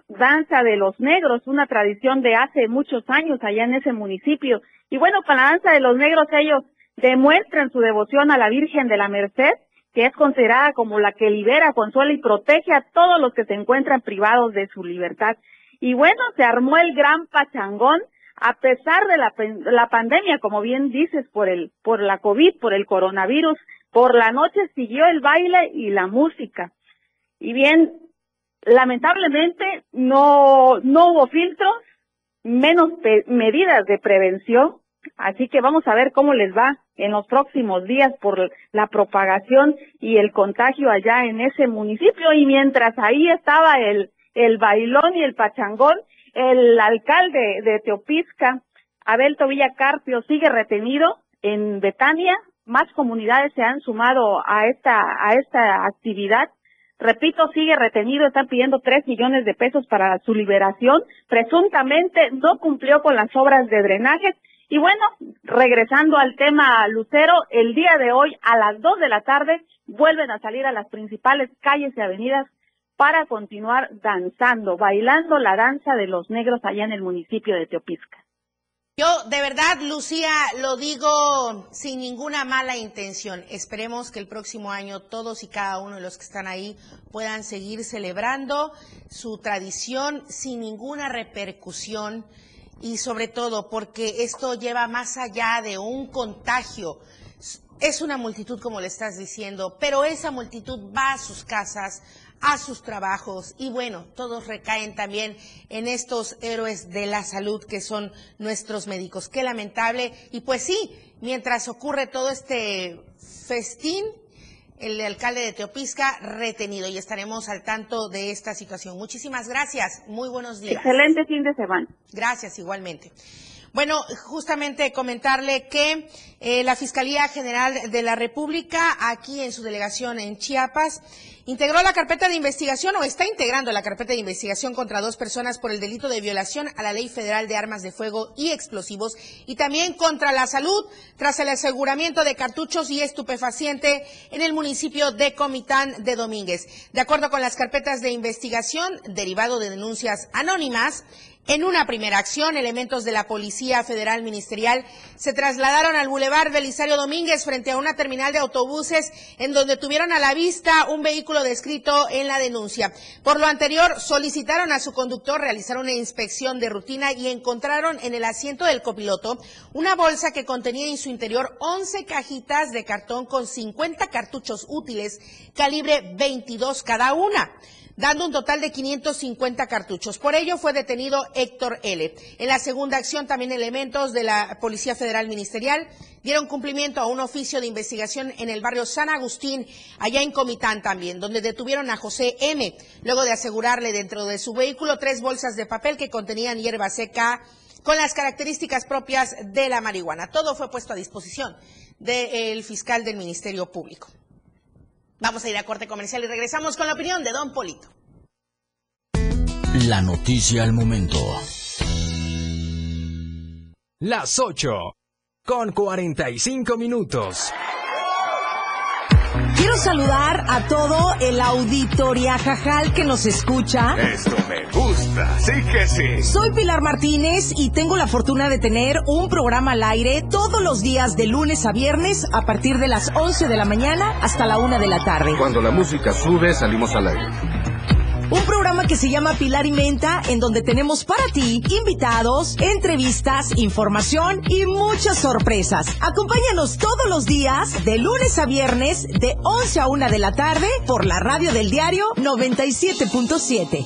S13: danza de los negros, una tradición de hace muchos años allá en ese municipio. Y bueno, con la danza de los negros ellos demuestran su devoción a la Virgen de la Merced, que es considerada como la que libera, consuela y protege a todos los que se encuentran privados de su libertad. Y bueno, se armó el gran pachangón a pesar de la, la pandemia, como bien dices, por el, por la COVID, por el coronavirus, por la noche siguió el baile y la música. Y bien, lamentablemente no, no hubo filtros, menos medidas de prevención, Así que vamos a ver cómo les va en los próximos días por la propagación y el contagio allá en ese municipio. Y mientras ahí estaba el, el bailón y el pachangón, el alcalde de Teopisca, Abel Tobilla Carpio, sigue retenido en Betania. Más comunidades se han sumado a esta, a esta actividad. Repito, sigue retenido, están pidiendo tres millones de pesos para su liberación. Presuntamente no cumplió con las obras de drenaje y bueno, regresando al tema Lucero, el día de hoy a las 2 de la tarde vuelven a salir a las principales calles y avenidas para continuar danzando, bailando la danza de los negros allá en el municipio de Teopisca.
S1: Yo de verdad, Lucía, lo digo sin ninguna mala intención. Esperemos que el próximo año todos y cada uno de los que están ahí puedan seguir celebrando su tradición sin ninguna repercusión y sobre todo porque esto lleva más allá de un contagio. Es una multitud, como le estás diciendo, pero esa multitud va a sus casas, a sus trabajos y bueno, todos recaen también en estos héroes de la salud que son nuestros médicos. Qué lamentable. Y pues sí, mientras ocurre todo este festín, el alcalde de Teopisca retenido y estaremos al tanto de esta situación. Muchísimas gracias. Muy buenos días.
S13: Excelente fin de semana.
S1: Gracias, igualmente. Bueno, justamente comentarle que eh, la Fiscalía General de la República, aquí en su delegación en Chiapas, integró la carpeta de investigación o está integrando la carpeta de investigación contra dos personas por el delito de violación a la Ley Federal de Armas de Fuego y Explosivos y también contra la salud tras el aseguramiento de cartuchos y estupefaciente en el municipio de Comitán de Domínguez. De acuerdo con las carpetas de investigación, derivado de denuncias anónimas, En una primera acción, elementos de la Policía Federal Ministerial se trasladaron al Boulevard Belisario Domínguez frente a una terminal de autobuses en donde tuvieron a la vista un vehículo descrito en la denuncia. Por lo anterior, solicitaron a su conductor realizar una inspección de rutina y encontraron en el asiento del copiloto una bolsa que contenía en su interior 11 cajitas de cartón con 50 cartuchos útiles calibre 22 cada una dando un total de 550 cartuchos. Por ello fue detenido Héctor L. En la segunda acción, también elementos de la Policía Federal Ministerial dieron cumplimiento a un oficio de investigación en el barrio San Agustín, allá en Comitán también, donde detuvieron a José M., luego de asegurarle dentro de su vehículo tres bolsas de papel que contenían hierba seca con las características propias de la marihuana. Todo fue puesto a disposición del fiscal del Ministerio Público. Vamos a ir a corte comercial y regresamos con la opinión de Don Polito.
S4: La noticia al momento.
S5: Las 8 con 45 minutos.
S6: Quiero saludar a todo el auditoria jajal que nos escucha.
S14: Esto me gusta, sí que sí.
S6: Soy Pilar Martínez y tengo la fortuna de tener un programa al aire todos los días de lunes a viernes a partir de las 11 de la mañana hasta la 1 de la tarde.
S14: Cuando la música sube, salimos al aire.
S6: Un programa que se llama Pilar y Menta, en donde tenemos para ti invitados, entrevistas, información y muchas sorpresas. Acompáñanos todos los días, de lunes a viernes, de 11 a 1 de la tarde, por la radio del diario 97.7.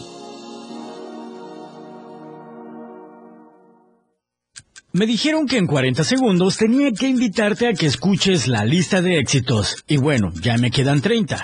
S15: Me dijeron que en 40 segundos tenía que invitarte a que escuches la lista de éxitos. Y bueno, ya me quedan 30.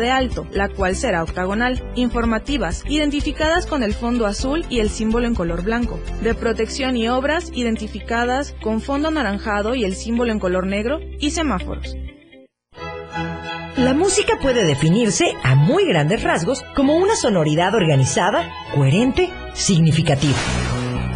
S16: de alto, la cual será octagonal. Informativas, identificadas con el fondo azul y el símbolo en color blanco. De protección y obras, identificadas con fondo anaranjado y el símbolo en color negro. Y semáforos.
S6: La música puede definirse a muy grandes rasgos como una sonoridad organizada, coherente, significativa.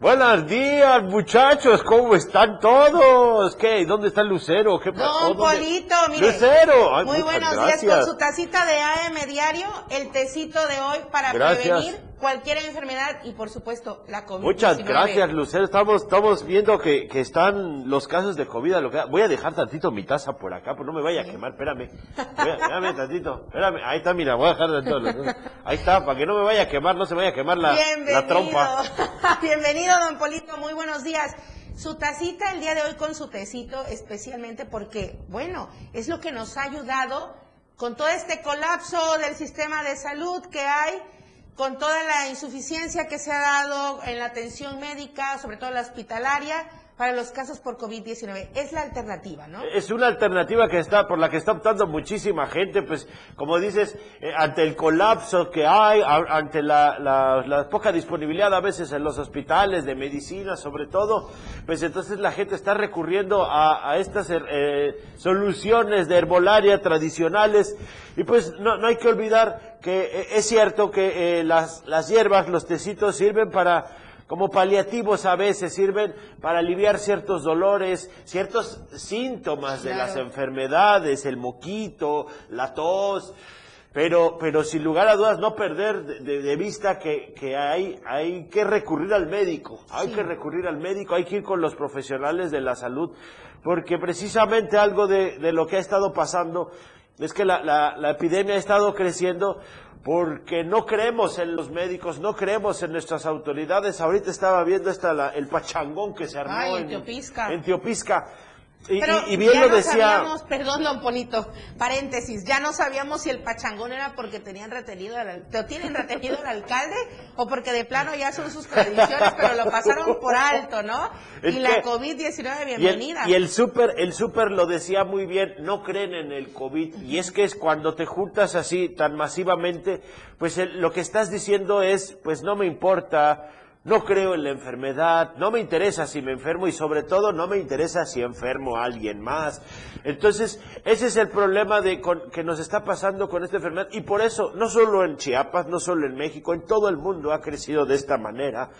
S17: Buenos días, muchachos, ¿cómo están todos? ¿Qué? ¿Dónde está Lucero? ¿Qué pasó?
S1: Don
S17: ¿Dónde-
S1: Polito, mire.
S17: Lucero. Ay,
S1: Muy buenos
S17: gracias.
S1: días con su tacita de AM diario, el tecito de hoy para
S17: Gracias.
S1: prevenir cualquier enfermedad y por supuesto la COVID.
S17: Muchas gracias, Lucero. Estamos, estamos viendo que, que están los casos de COVID. Lo que, voy a dejar tantito mi taza por acá, pues no me vaya a quemar. Espérame. Voy a- Espérame tantito. Espérame. Ahí está, mira, voy a dejar tantito. Ahí está, para que no me vaya a quemar, no se vaya a quemar la,
S1: Bienvenido.
S17: la trompa.
S1: Bienvenido, don Polito, muy buenos días. Su tacita el día de hoy con su tecito, especialmente porque, bueno, es lo que nos ha ayudado con todo este colapso del sistema de salud que hay, con toda la insuficiencia que se ha dado en la atención médica, sobre todo la hospitalaria, para los casos por COVID-19. Es la alternativa, ¿no?
S17: Es una alternativa que está por la que está optando muchísima gente, pues como dices, eh, ante el colapso que hay, ante la poca disponibilidad a veces en los hospitales de medicina, sobre todo, pues entonces la gente está recurriendo a, a estas eh, soluciones de herbolaria tradicionales y pues no, no hay que olvidar que eh, es cierto que eh, las, las hierbas, los tecitos sirven para como paliativos a veces sirven para aliviar ciertos dolores, ciertos síntomas de las enfermedades, el moquito, la tos, pero, pero sin lugar a dudas no perder de, de- de vista que, que hay, hay que recurrir al médico, hay
S18: Sí.
S17: que recurrir al médico, hay que ir con los profesionales de la salud, porque precisamente algo de, de lo que ha estado pasando es que la, la- la epidemia ha estado creciendo porque no creemos en los médicos, no creemos en nuestras autoridades. Ahorita estaba viendo esta, la- el pachangón que se armó
S1: Ay, en
S17: en
S1: Teopisca.
S17: en Teopisca. Y,
S1: Pero
S17: y- y bien
S1: ya
S17: lo
S1: no
S17: decía...
S1: sabíamos, perdón, don Polito, paréntesis, ya no sabíamos si el pachangón era porque tenían retenido al, te tienen retenido al alcalde o porque de plano ya son sus tradiciones, pero lo pasaron por alto, ¿no?
S17: Es
S1: y la
S17: que-
S1: COVID-19,
S17: Y el,
S1: bienvenida.
S17: y el súper, el súper lo decía muy bien, no creen en el COVID. Y es que es cuando te juntas así tan masivamente, pues el- lo que estás diciendo es, pues no me importa, no creo en la enfermedad, no me interesa si me enfermo y sobre todo no me interesa si enfermo a alguien más. Entonces, ese es el problema de con- que nos está pasando con esta enfermedad y por eso, no solo en Chiapas, no solo en México, en todo el mundo ha crecido de esta manera.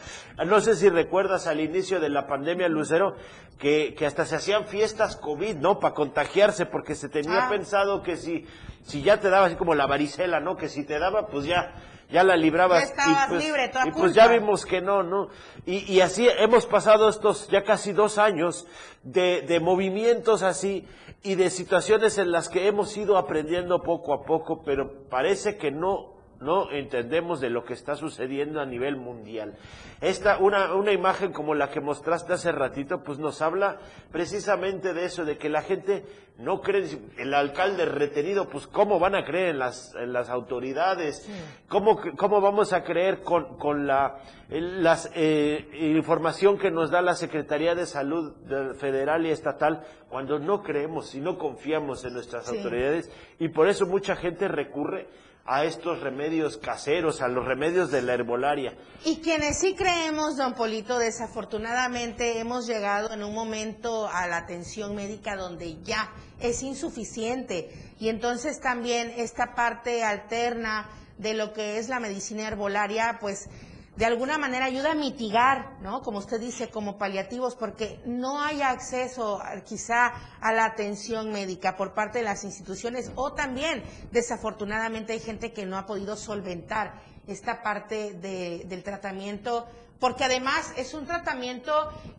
S17: No sé si recuerdas al inicio de la pandemia, Lucero, que, que hasta se hacían fiestas COVID, ¿no? Para contagiarse, porque se tenía
S18: Ah.
S17: pensado que si, si ya te daba así como la varicela, ¿no? Que si te daba, pues ya, ya la librabas.
S1: Ya estabas
S17: y pues,
S1: libre, toda
S17: y pues ya vimos que no, ¿no? Y, y así hemos pasado estos ya casi dos años de, de movimientos así y de situaciones en las que hemos ido aprendiendo poco a poco, pero parece que no no entendemos de lo que está sucediendo a nivel mundial. Esta, una, una imagen como la que mostraste hace ratito, pues nos habla precisamente de eso, de que la gente no cree, el alcalde retenido, pues cómo van a creer en las, en las autoridades, cómo, cómo vamos a creer con, con la las, eh, información que nos da la Secretaría de Salud de- federal y estatal cuando no creemos y no confiamos en nuestras
S1: Sí.
S17: autoridades y por eso mucha gente recurre a estos remedios caseros, a los remedios de la herbolaria.
S1: Y quienes sí creemos, don Polito, desafortunadamente hemos llegado en un momento a la atención médica donde ya es insuficiente. Y entonces también esta parte alterna de lo que es la medicina herbolaria, pues de alguna manera ayuda a mitigar, ¿no? Como usted dice, como paliativos, porque no hay acceso quizá a la atención médica por parte de las instituciones o también, desafortunadamente, hay gente que no ha podido solventar esta parte de- del tratamiento, porque además es un tratamiento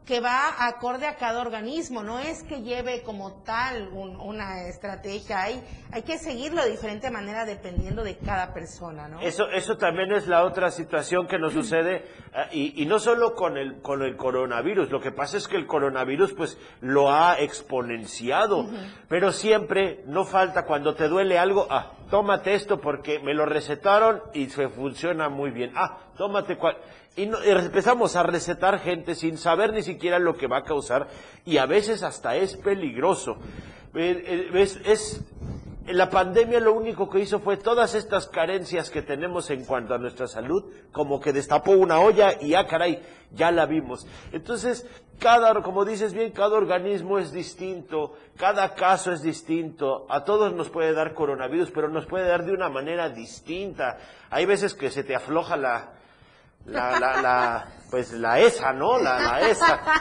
S1: que va acorde a cada organismo, no es que lleve como tal un- una estrategia, hay, hay que seguirlo de diferente manera dependiendo de cada persona, ¿no?
S17: Eso, eso también es la otra situación que nos sucede, eh, y, y no solo con el, con el coronavirus, lo que pasa es que el coronavirus pues lo ha exponenciado, pero siempre no falta cuando te duele algo, ah, tómate esto porque me lo recetaron y se funciona muy bien, ah, tómate cual... Y, no- empezamos a recetar gente sin saber ni siquiera lo que va a causar y a veces hasta es peligroso. Eh, eh, es- es la pandemia lo único que hizo fue todas estas carencias que tenemos en cuanto a nuestra salud, como que destapó una olla y ah, caray, ya la vimos. Entonces, cada, como dices bien, cada organismo es distinto, cada caso es distinto, a todos nos puede dar coronavirus, pero nos puede dar de una manera distinta. Hay veces que se te afloja la, la, la, la- pues la esa, ¿no? La, la esa.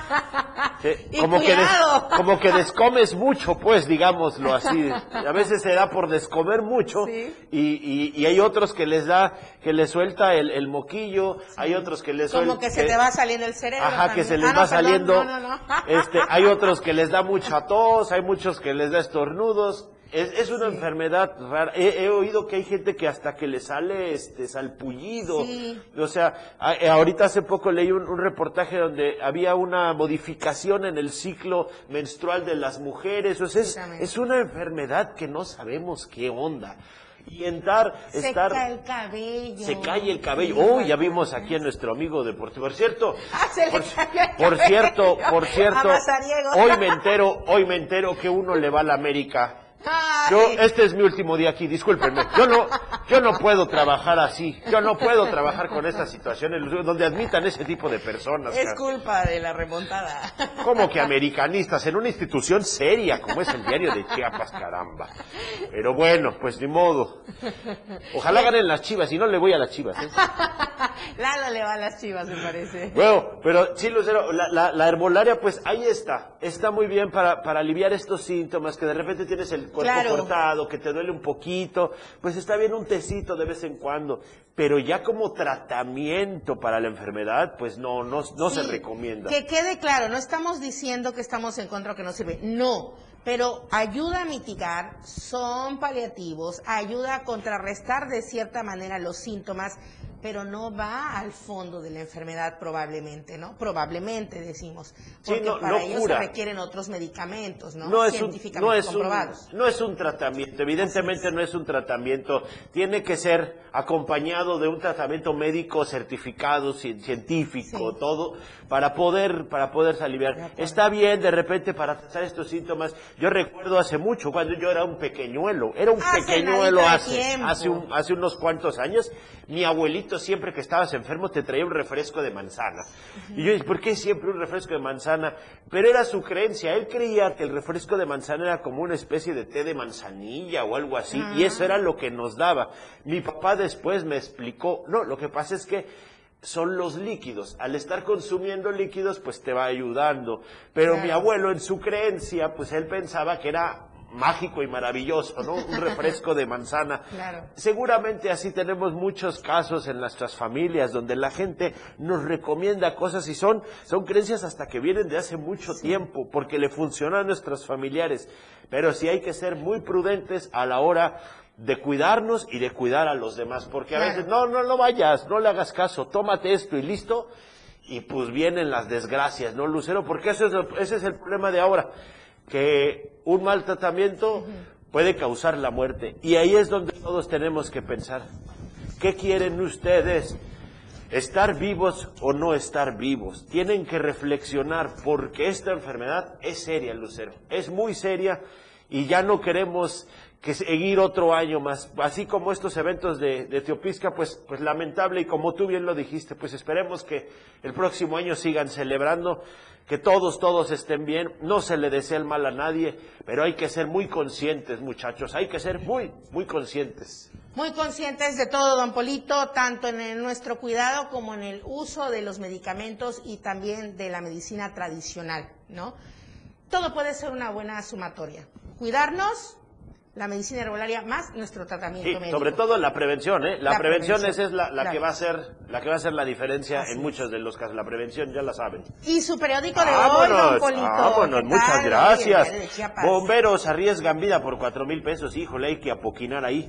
S1: Y
S17: como, que des- como que descomes mucho, pues, digámoslo así. A veces se da por descomer mucho y, y, y hay otros que les da, que les suelta el, el moquillo, hay otros que les suelta...
S1: Como que se te va saliendo el cerebro.
S17: Ajá, que se les
S1: Ah,
S17: va saliendo.
S1: no, no, no.
S17: Este, hay otros que les da mucha tos, hay muchos que les da estornudos. Es, es una enfermedad rara. He, he oído que hay gente que hasta que le sale este salpullido.
S1: Sí.
S17: O sea, a- eh, ahorita hace poco leí un, un reportaje donde había una modificación en el ciclo menstrual de las mujeres. O sea, es, es una enfermedad que no sabemos qué onda. Y entrar,
S1: Se
S17: estar...
S1: cae el cabello.
S17: Se cae el cabello. Oh, ya vimos aquí a nuestro amigo deportivo. Por cierto,
S1: Ah, se le
S17: por,
S1: cayó el
S17: por cierto, por cierto, hoy me entero, hoy me entero que uno le va a la América. Yo, este es mi último día aquí, discúlpenme. Yo no, yo no puedo trabajar así. Yo no puedo trabajar con estas situaciones donde admitan ese tipo de personas.
S1: Es culpa de la remontada.
S17: Como que americanistas en una institución seria como es el diario de Chiapas, caramba. Pero bueno, pues ni modo. Ojalá ganen las chivas, y no le voy a las chivas. ¿eh?
S1: Lalo le va a las chivas, me parece.
S17: Bueno, pero sí, Lucero, la, la, la herbolaria, pues ahí está. Está muy bien para, para aliviar estos síntomas, que de repente tienes el cuerpo
S1: Claro.
S17: cortado, que te duele un poquito. Pues está bien un tecito de vez en cuando. Pero ya como tratamiento para la enfermedad, pues no, no, no se recomienda.
S1: Que quede claro, no estamos diciendo que estamos en contra o que no sirve, no, pero ayuda a mitigar, son paliativos, ayuda a contrarrestar de cierta manera los síntomas, pero no va al fondo de la enfermedad probablemente, ¿no? Probablemente decimos,
S17: Sí,
S1: porque
S17: no-
S1: para
S17: no
S1: ellos se requieren otros medicamentos, ¿no?
S17: No es, un,
S1: Científicamente
S17: no, es un,
S1: comprobados.
S17: no es un tratamiento, evidentemente no es un tratamiento, tiene que ser acompañado de un tratamiento médico certificado, ci- científico, todo, para poder, para poder aliviar. Está bien de repente para tratar estos síntomas. Yo recuerdo hace mucho, cuando yo era un pequeñuelo, era un
S1: Hace
S17: pequeñuelo hace, hace, un- hace unos cuantos años, mi abuelito siempre que estabas enfermo te traía un refresco de manzana. Y yo, ¿por qué siempre un refresco de manzana? Pero era su creencia, él creía que el refresco de manzana era como una especie de té de manzanilla o algo así, y eso era lo que nos daba. Mi papá después me explicó, no, lo que pasa es que son los líquidos. Al estar consumiendo líquidos, pues te va ayudando. Pero mi abuelo, en su creencia, pues él pensaba que era mágico y maravilloso, ¿no? Un refresco de manzana.
S1: Claro.
S17: Seguramente así tenemos muchos casos en nuestras familias donde la gente nos recomienda cosas y son, son creencias hasta que vienen de hace mucho tiempo porque le funcionan a nuestros familiares. Pero sí hay que ser muy prudentes a la hora de cuidarnos y de cuidar a los demás porque a veces no, no, no vayas, no le hagas caso, tómate esto y listo. Y pues vienen las desgracias, ¿no, Lucero? Porque ese es ese es el problema de ahora, que un mal tratamiento puede causar la muerte. Y ahí es donde todos tenemos que pensar, ¿qué quieren ustedes? ¿Estar vivos o no estar vivos? Tienen que reflexionar porque esta enfermedad es seria, Lucero. Es muy seria y ya no queremos que seguir otro año más. Así como estos eventos de, de Teopisca, pues, pues lamentable y como tú bien lo dijiste, pues esperemos que el próximo año sigan celebrando, que todos, todos estén bien. No se le desea el mal a nadie, pero hay que ser muy conscientes, muchachos. Hay que ser muy, muy conscientes.
S1: Muy conscientes de todo, don Polito, tanto en nuestro cuidado como en el uso de los medicamentos y también de la medicina tradicional, ¿no? Todo puede ser una buena sumatoria. Cuidarnos, la medicina herbolaria más nuestro tratamiento
S17: Sí,
S1: médico.
S17: sobre todo la prevención, ¿eh? La,
S1: La
S17: prevención,
S1: prevención,
S17: esa es la, la
S1: claro.
S17: que va a ser la que va a hacer la diferencia en muchos de los casos. La prevención ya la saben.
S1: Y su periódico de hoy, don
S17: Vámonos,
S1: Polito.
S17: vámonos,
S1: ¿qué
S17: muchas gracias. Bomberos arriesgan vida por cuatro mil pesos, híjole, hay que apoquinar ahí.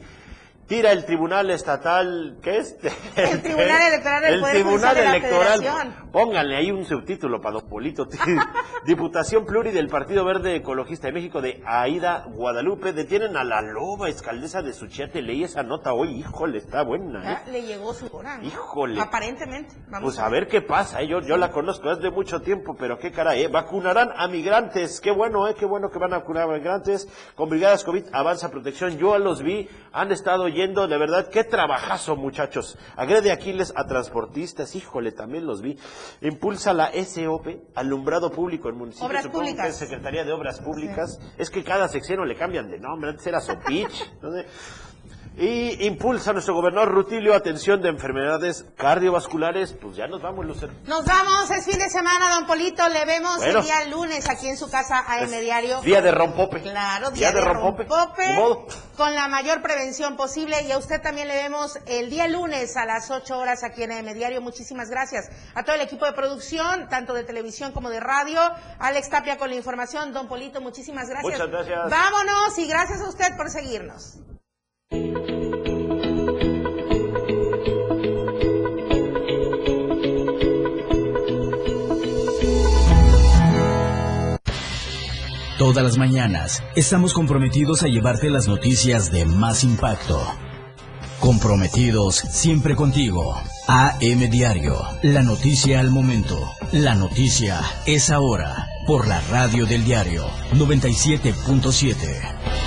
S17: Tira el Tribunal Estatal, ¿qué es?
S1: El Tribunal Electoral del
S17: El
S1: Poder
S17: Tribunal
S1: Judicial de la
S17: Electoral.
S1: Federación.
S17: Pónganle ahí un subtítulo para Don Polito. Diputación Pluri del Partido Verde Ecologista de México de Aida Guadalupe detienen a la loba escaldesa de Suchiate. Leí esa nota hoy, híjole, está buena. ¿eh?
S1: Ya le llegó su hora. ¿no?
S17: Híjole.
S1: Aparentemente. Vamos
S17: Pues a ver qué pasa, ¿eh? yo, yo la conozco desde mucho tiempo, pero qué caray, ¿eh? Vacunarán a migrantes, qué bueno, ¿eh? Qué bueno que van a vacunar a migrantes con brigadas COVID, avanza protección, yo los vi, han estado yendo, de verdad, qué trabajazo, muchachos. Agrede Aquiles a transportistas, híjole, también los vi. Impulsa la SOP, alumbrado público en municipio,
S1: Obras
S17: supongo que es Secretaría de Obras Públicas. Es que cada sección le cambian de nombre, antes era Sopich, sé. Y impulsa nuestro gobernador Rutilio atención de enfermedades cardiovasculares. Pues ya nos vamos, Lucero.
S1: Nos vamos, es fin de semana, don Polito. Le vemos
S17: Bueno.
S1: el día lunes aquí en su casa AM Diario.
S17: Día de rompope.
S1: Claro,
S17: Día de rompope. Ni modo.
S1: con la mayor prevención posible. Y a usted también le vemos el día lunes a las 8 horas aquí en AM Diario. Muchísimas gracias a todo el equipo de producción, tanto de televisión como de radio. Alex Tapia con la información. Don Polito, muchísimas gracias.
S17: Muchas gracias.
S1: Vámonos y gracias a usted por seguirnos.
S4: Todas las mañanas estamos comprometidos a llevarte las noticias de más impacto. Comprometidos siempre contigo. AM Diario, la noticia al momento. La noticia es ahora por la radio del diario 97.7.